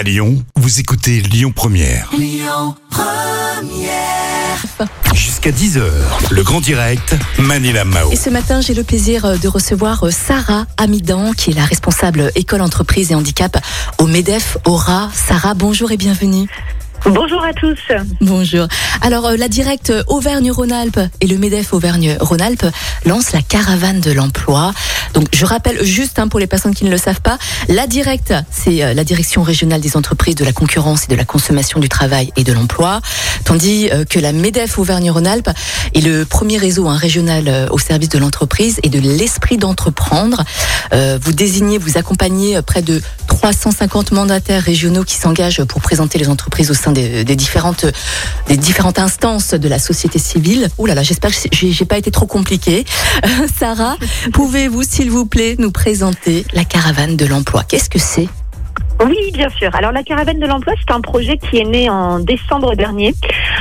À Lyon, vous écoutez Lyon Première. Jusqu'à 10h, le grand direct, Manila Mao. Et ce matin, j'ai le plaisir euh, de recevoir euh, Sarah Amidan, qui est la responsable école entreprise et handicap au MEDEF Aura. Sarah, bonjour et bienvenue. Bonjour à tous. Bonjour. Alors, euh, la directe Auvergne-Rhône-Alpes et le MEDEF Auvergne-Rhône-Alpes lancent la caravane de l'emploi. Donc, je rappelle juste hein, pour les personnes qui ne le savent pas, la directe, c'est euh, la direction régionale des entreprises de la concurrence et de la consommation du travail et de l'emploi, tandis euh, que la MEDEF Auvergne-Rhône-Alpes est le premier réseau hein, régional euh, au service de l'entreprise et de l'esprit d'entreprendre. Euh, vous désignez, vous accompagnez euh, près de 350 mandataires régionaux qui s'engagent pour présenter les entreprises au sein des, des différentes des différentes instances de la société civile. Ouh là là, j'espère que j'ai pas été trop compliqué. Sarah, pouvez-vous s'il vous plaît nous présenter la caravane de l'emploi Qu'est-ce que c'est? Oui, bien sûr. Alors la caravane de l'emploi, c'est un projet qui est né en décembre dernier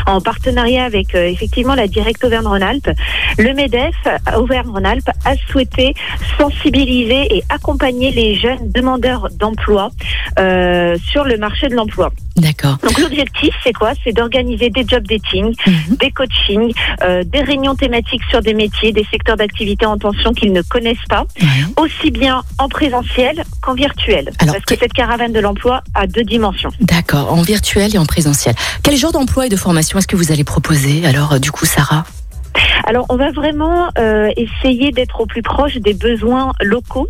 en partenariat avec euh, effectivement la Direct Auvergne-Rhône-Alpes. Le MEDEF Auvergne-Rhône-Alpes a souhaité sensibiliser et accompagner les jeunes demandeurs d'emploi euh, sur le marché de l'emploi. D'accord. Donc l'objectif, c'est quoi? C'est d'organiser des job dating, Mhm. des coachings, euh, des réunions thématiques sur des métiers, des secteurs d'activité en tension qu'ils ne connaissent pas, aussi bien en présentiel qu'en virtuel. Alors, Parce que que- cette caravane de l'emploi a deux dimensions. D'accord, en virtuel et en présentiel. Quel genre d'emploi et de formation est-ce que vous allez proposer? Alors, euh, du coup, Sarah? Alors, on va vraiment euh, essayer d'être au plus proche des besoins locaux,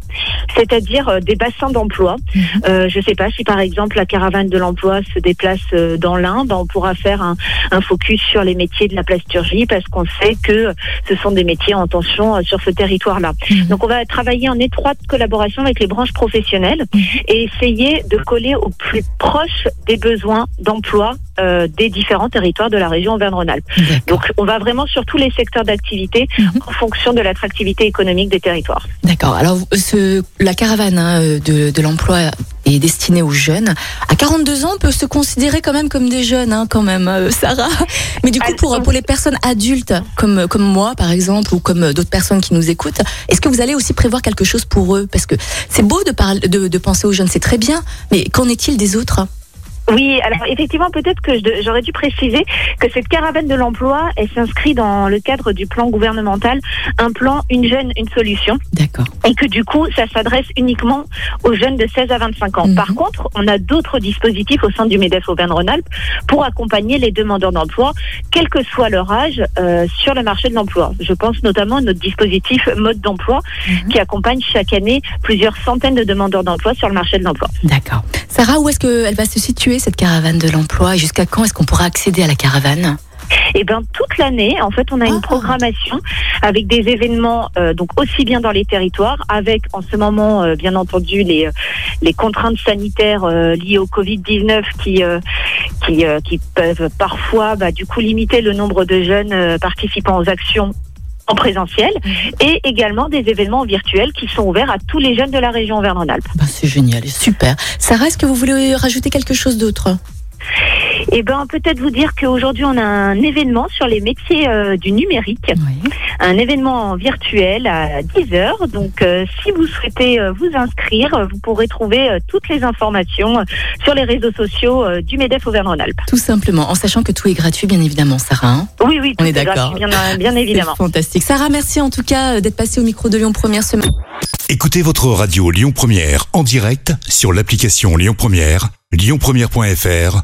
c'est-à-dire euh, des bassins d'emploi. Mhm. Euh, je ne sais pas si, par exemple, la caravane de l'emploi se déplace euh, dans l'Ain, ben, on pourra faire un, un focus sur les métiers de la plasturgie parce qu'on sait que ce sont des métiers en tension sur ce territoire-là. Mhm. Donc, on va travailler en étroite collaboration avec les branches professionnelles Mhm. et essayer de coller au plus proche des besoins d'emploi euh, des différents territoires de la région Auvergne-Rhône-Alpes. Donc, on va vraiment sur tous les secteurs d'activité en fonction de l'attractivité économique des territoires. D'accord. Alors, ce, la caravane hein, de, de l'emploi est destinée aux jeunes. À 42 ans, on peut se considérer quand même comme des jeunes, hein, quand même, euh, Sarah. Mais du coup, pour, pour les personnes adultes, comme, comme moi, par exemple, ou comme d'autres personnes qui nous écoutent, est-ce que vous allez aussi prévoir quelque chose pour eux? Parce que c'est beau de, parler, de, de penser aux jeunes, c'est très bien, mais qu'en est-il des autres? Oui, alors effectivement, peut-être que je- j'aurais dû préciser que cette caravane de l'emploi, elle s'inscrit dans le cadre du plan gouvernemental, un plan Une jeune, une solution, D'accord. et que du coup, ça s'adresse uniquement aux jeunes de 16 à 25 ans. Mhm. Par contre, on a d'autres dispositifs au sein du MEDEF Auvergne-Rhône-Alpes pour accompagner les demandeurs d'emploi, quel que soit leur âge, euh, sur le marché de l'emploi. Je pense notamment à notre dispositif mode d'emploi Mhm. qui accompagne chaque année plusieurs centaines de demandeurs d'emploi sur le marché de l'emploi. D'accord. Sarah, où est-ce qu'elle va se situer, cette caravane de l'emploi Et jusqu'à quand est-ce qu'on pourra accéder à la caravane? Et ben toute l'année, en fait, on a Ah. une programmation avec des événements euh, donc aussi bien dans les territoires, avec en ce moment euh, bien entendu les euh, les contraintes sanitaires euh, liées au Covid 19 qui qui qui peuvent parfois bah, du coup limiter le nombre de jeunes participants aux actions en présentiel et également des événements virtuels qui sont ouverts à tous les jeunes de la région Auvergne-Rhône-Alpes. Ben, C'est génial, super. Sarah, est-ce que vous voulez rajouter quelque chose d'autre? Et ben peut-être vous dire qu'aujourd'hui on a un événement sur les métiers euh, du numérique. Oui. un événement virtuel à 10 heures. Donc, euh, si vous souhaitez euh, vous inscrire, vous pourrez trouver euh, toutes les informations sur les réseaux sociaux euh, du MEDEF Auvergne-Rhône-Alpes. Tout simplement, en sachant que tout est gratuit, bien évidemment, Sarah. hein. Oui, oui, On tout est d'accord. gratuit, Bien, bien évidemment. Fantastique. Sarah, merci en tout cas euh, d'être passée au micro de Lyon Première semaine. Écoutez votre radio Lyon Première en direct sur l'application Lyon Première, lyonpremière.fr